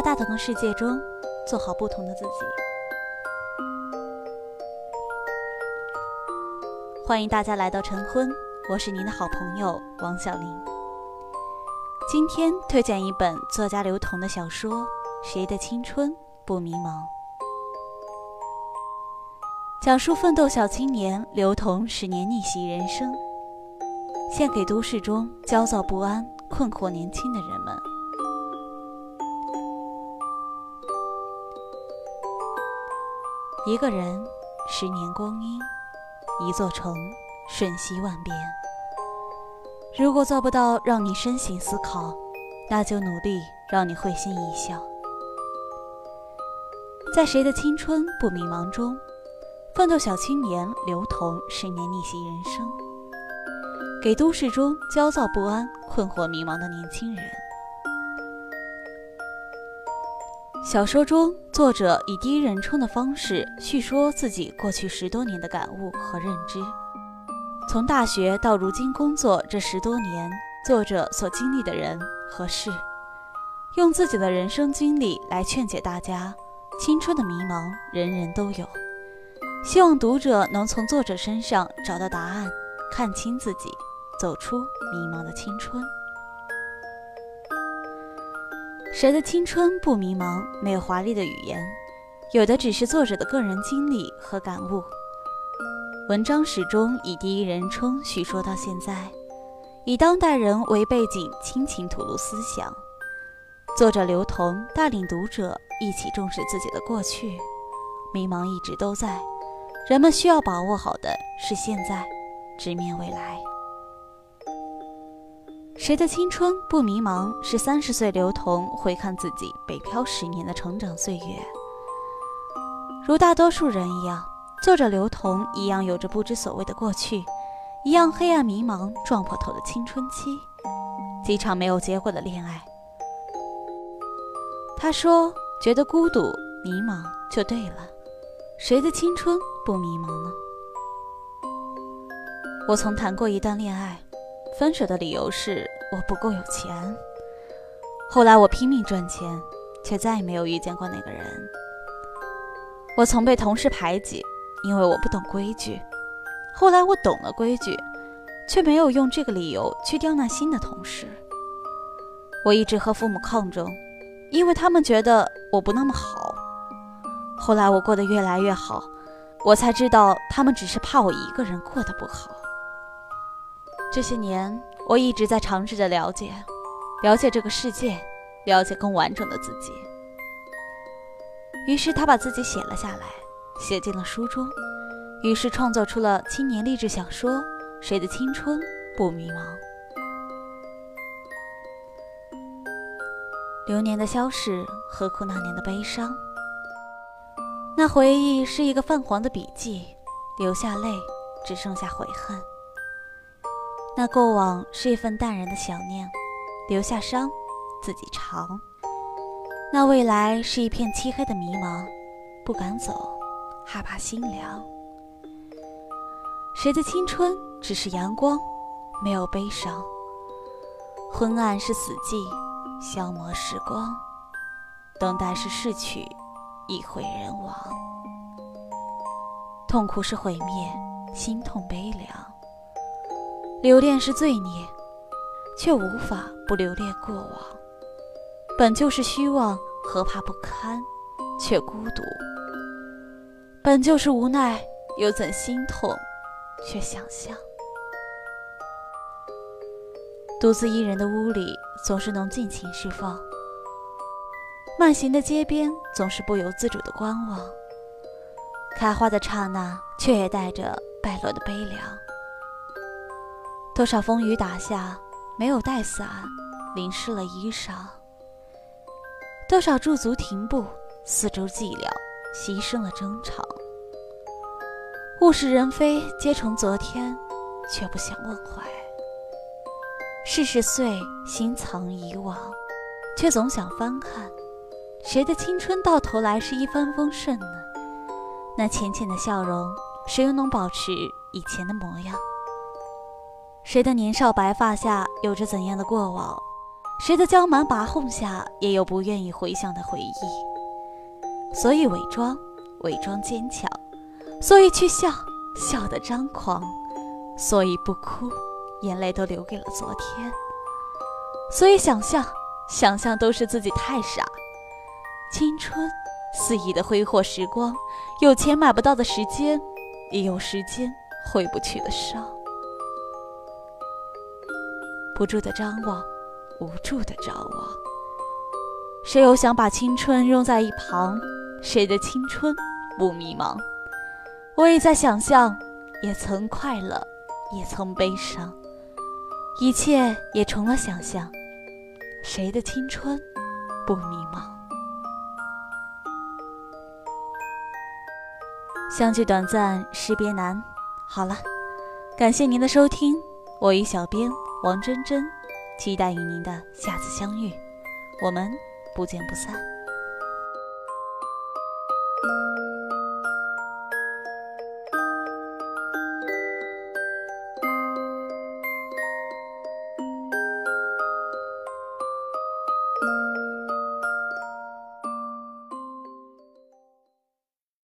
在大同的世界中做好不同的自己。欢迎大家来到晨昏，我是您的好朋友王小林。今天推荐一本作家刘同的小说《谁的青春不迷茫》，讲述奋斗小青年刘同十年逆袭人生，献给都市中焦躁不安、困惑年轻的人们。一个人，十年光阴，一座城，瞬息万变。如果做不到让你深省思考，那就努力让你会心一笑。在谁的青春不迷茫中，奋斗小青年刘同十年逆袭人生，给都市中焦躁不安、困惑迷茫的年轻人。小说中，作者以第一人称的方式叙说自己过去十多年的感悟和认知。从大学到如今工作这十多年，作者所经历的人和事，用自己的人生经历来劝解大家：青春的迷茫，人人都有。希望读者能从作者身上找到答案，看清自己，走出迷茫的青春。谁的青春不迷茫？没有华丽的语言，有的只是作者的个人经历和感悟。文章始终以第一人称叙说到现在，以当代人为背景，倾情吐露思想。作者刘同带领读者一起重视自己的过去。迷茫一直都在，人们需要把握好的是现在，直面未来。谁的青春不迷茫？是三十岁刘同回看自己北漂十年的成长岁月。如大多数人一样，作者刘同一样有着不知所谓的过去，一样黑暗迷茫、撞破头的青春期，几场没有结果的恋爱。他说：“觉得孤独、迷茫就对了。谁的青春不迷茫呢？”我曾谈过一段恋爱。分手的理由是我不够有钱。后来我拼命赚钱，却再也没有遇见过那个人。我曾被同事排挤，因为我不懂规矩。后来我懂了规矩，却没有用这个理由去刁难新的同事。我一直和父母抗争，因为他们觉得我不那么好。后来我过得越来越好，我才知道他们只是怕我一个人过得不好。这些年，我一直在尝试着了解，了解这个世界，了解更完整的自己。于是，他把自己写了下来，写进了书中。于是，创作出了青年励志小说《谁的青春不迷茫》。流年的消逝，何苦那年的悲伤？那回忆是一个泛黄的笔记，流下泪，只剩下悔恨。那过往是一份淡然的想念，留下伤，自己尝。那未来是一片漆黑的迷茫，不敢走，害怕心凉。谁的青春只是阳光，没有悲伤。昏暗是死寂，消磨时光，等待是逝去，一毁人亡。痛苦是毁灭，心痛悲凉。留恋是罪孽，却无法不留恋过往。本就是虚妄，何怕不堪？却孤独。本就是无奈，又怎心痛？却想象。独自一人的屋里，总是能尽情释放。慢行的街边，总是不由自主的观望。开花的刹那，却也带着败落的悲凉。多少风雨打下，没有带伞，淋湿了衣裳；多少驻足停步，四周寂寥，牺牲了争吵。物是人非，皆成昨天，却不想忘怀。世事碎，心藏以往，却总想翻看。谁的青春到头来是一帆风顺呢？那浅浅的笑容，谁又能保持以前的模样？谁的年少白发下有着怎样的过往？谁的娇蛮跋扈下也有不愿意回想的回忆？所以伪装，伪装坚强；所以去笑，笑得张狂；所以不哭，眼泪都流给了昨天；所以想象，想象都是自己太傻。青春，肆意的挥霍时光，有钱买不到的时间，也有时间回不去的伤。不住的张望。无助的张望，谁又想把青春扔在一旁？谁的青春不迷茫？我也在想象，也曾快乐，也曾悲伤，一切也成了想象。谁的青春不迷茫？相聚短暂，识别难。好了，感谢您的收听，我与小编王真真。期待与您的下次相遇，我们不见不散。